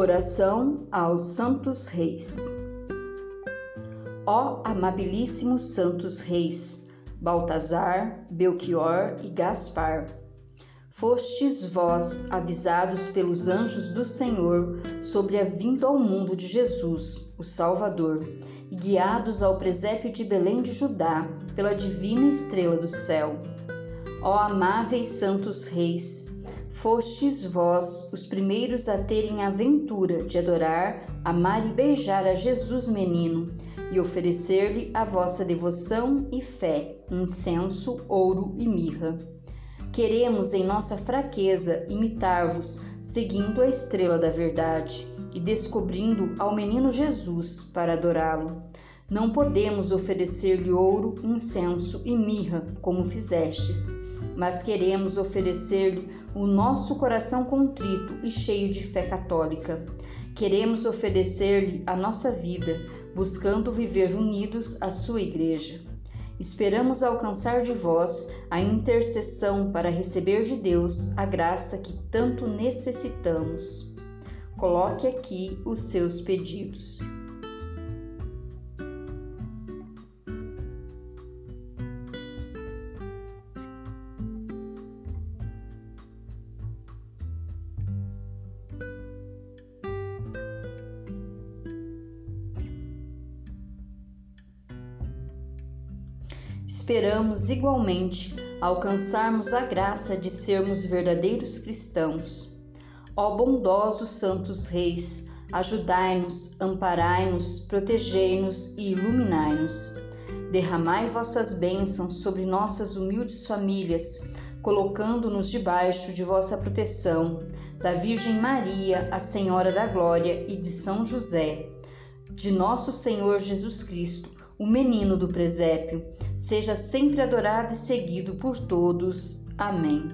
Oração aos Santos Reis. Ó amabilíssimos Santos Reis, Baltazar, Belchior e Gaspar, fostes vós avisados pelos anjos do Senhor sobre a vinda ao mundo de Jesus, o Salvador, e guiados ao presépio de Belém de Judá pela divina estrela do céu. Ó amáveis Santos Reis, Fostes vós os primeiros a terem a aventura de adorar, amar e beijar a Jesus menino e oferecer-lhe a vossa devoção e fé, incenso, ouro e mirra. Queremos em nossa fraqueza imitar-vos, seguindo a estrela da verdade e descobrindo ao menino Jesus para adorá-lo. Não podemos oferecer-lhe ouro, incenso e mirra, como fizestes mas queremos oferecer-lhe o nosso coração contrito e cheio de fé católica. Queremos oferecer-lhe a nossa vida, buscando viver unidos à sua Igreja. Esperamos alcançar de vós a intercessão para receber de Deus a graça que tanto necessitamos. Coloque aqui os seus pedidos. Esperamos igualmente alcançarmos a graça de sermos verdadeiros cristãos. Ó bondosos santos reis, ajudai-nos, amparai-nos, protegei-nos e iluminai-nos. Derramai vossas bênçãos sobre nossas humildes famílias, colocando-nos debaixo de vossa proteção, da Virgem Maria, a Senhora da Glória, e de São José, de nosso Senhor Jesus Cristo o menino do presépio, seja sempre adorado e seguido por todos. Amém.